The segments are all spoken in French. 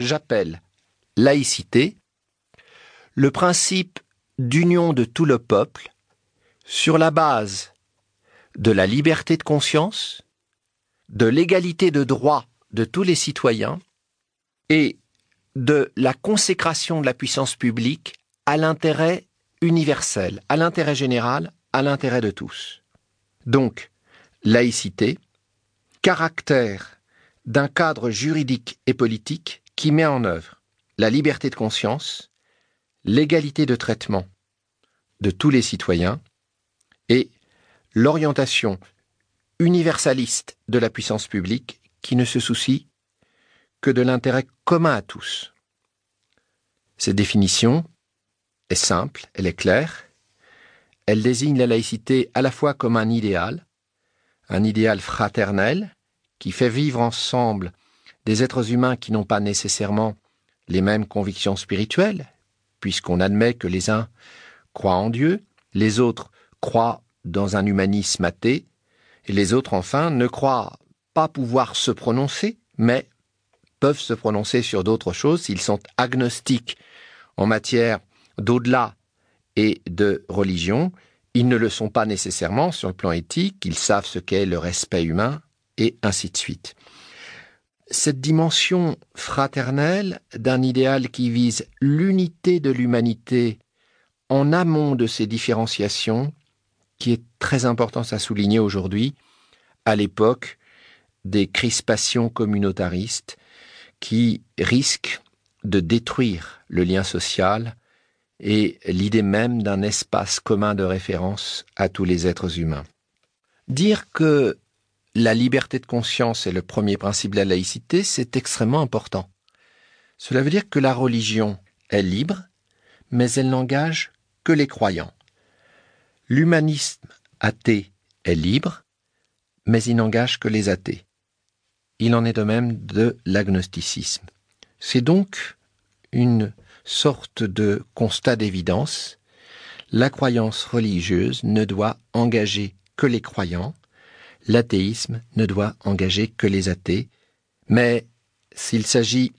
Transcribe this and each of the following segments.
j'appelle laïcité le principe d'union de tout le peuple sur la base de la liberté de conscience, de l'égalité de droit de tous les citoyens et de la consécration de la puissance publique à l'intérêt universel, à l'intérêt général, à l'intérêt de tous. Donc, laïcité, caractère d'un cadre juridique et politique qui met en œuvre la liberté de conscience, l'égalité de traitement de tous les citoyens et l'orientation universaliste de la puissance publique qui ne se soucie que de l'intérêt commun à tous. Cette définition est simple, elle est claire, elle désigne la laïcité à la fois comme un idéal, un idéal fraternel, qui fait vivre ensemble des êtres humains qui n'ont pas nécessairement les mêmes convictions spirituelles, puisqu'on admet que les uns croient en Dieu, les autres croient dans un humanisme athée, et les autres enfin ne croient pas pouvoir se prononcer, mais peuvent se prononcer sur d'autres choses. S'ils sont agnostiques en matière d'au-delà et de religion, ils ne le sont pas nécessairement sur le plan éthique, ils savent ce qu'est le respect humain, et ainsi de suite. Cette dimension fraternelle d'un idéal qui vise l'unité de l'humanité en amont de ces différenciations, qui est très importante à souligner aujourd'hui, à l'époque des crispations communautaristes qui risquent de détruire le lien social et l'idée même d'un espace commun de référence à tous les êtres humains. Dire que la liberté de conscience est le premier principe de la laïcité, c'est extrêmement important. Cela veut dire que la religion est libre, mais elle n'engage que les croyants. L'humanisme athée est libre, mais il n'engage que les athées. Il en est de même de l'agnosticisme. C'est donc une sorte de constat d'évidence. La croyance religieuse ne doit engager que les croyants, l'athéisme ne doit engager que les athées, mais s'il s'agit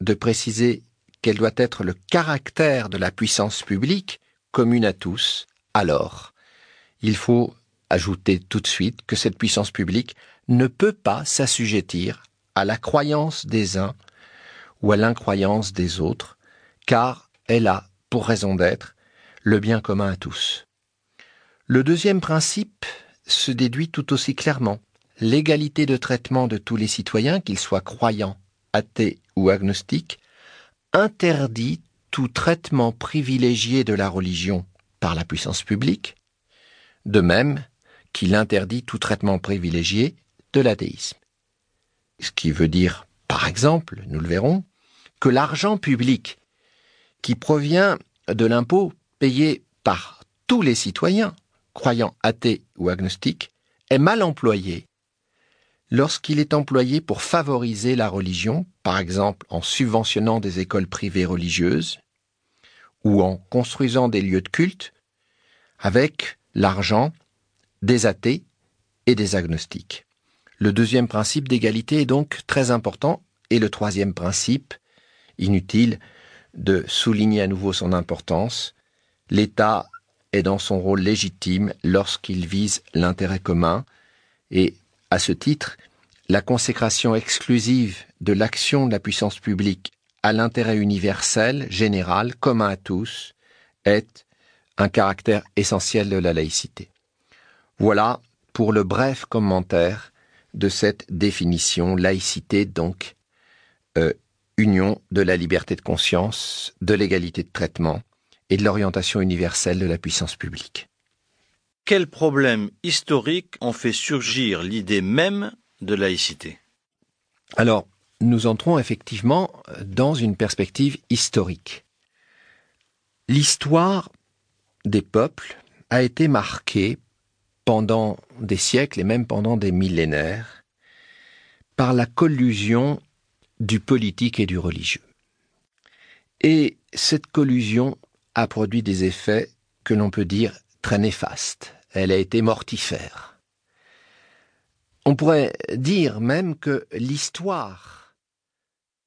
de préciser quel doit être le caractère de la puissance publique, commune à tous, alors il faut ajouter tout de suite que cette puissance publique ne peut pas s'assujettir à la croyance des uns ou à l'incroyance des autres, car elle a, pour raison d'être, le bien commun à tous. Le deuxième principe se déduit tout aussi clairement. L'égalité de traitement de tous les citoyens, qu'ils soient croyants, athées ou agnostiques, interdit tout traitement privilégié de la religion par la puissance publique, de même qu'il interdit tout traitement privilégié de l'athéisme. Ce qui veut dire, par exemple, nous le verrons, que l'argent public qui provient de l'impôt payé par tous les citoyens, croyants athées ou agnostiques, est mal employé lorsqu'il est employé pour favoriser la religion, par exemple en subventionnant des écoles privées religieuses, ou en construisant des lieux de culte, avec l'argent des athées et des agnostiques. Le deuxième principe d'égalité est donc très important, et le troisième principe, inutile de souligner à nouveau son importance, l'État est dans son rôle légitime lorsqu'il vise l'intérêt commun, et à ce titre, la consécration exclusive de l'action de la puissance publique à l'intérêt universel, général, commun à tous, est un caractère essentiel de la laïcité. Voilà pour le bref commentaire de cette définition, laïcité donc, euh, union de la liberté de conscience, de l'égalité de traitement et de l'orientation universelle de la puissance publique. Quels problèmes historiques ont fait surgir l'idée même de laïcité? Alors, nous entrons effectivement dans une perspective historique. L'histoire des peuples a été marquée pendant des siècles et même pendant des millénaires par la collusion du politique et du religieux. Et cette collusion a produit des effets que l'on peut dire très néfastes. Elle a été mortifère. On pourrait dire même que l'histoire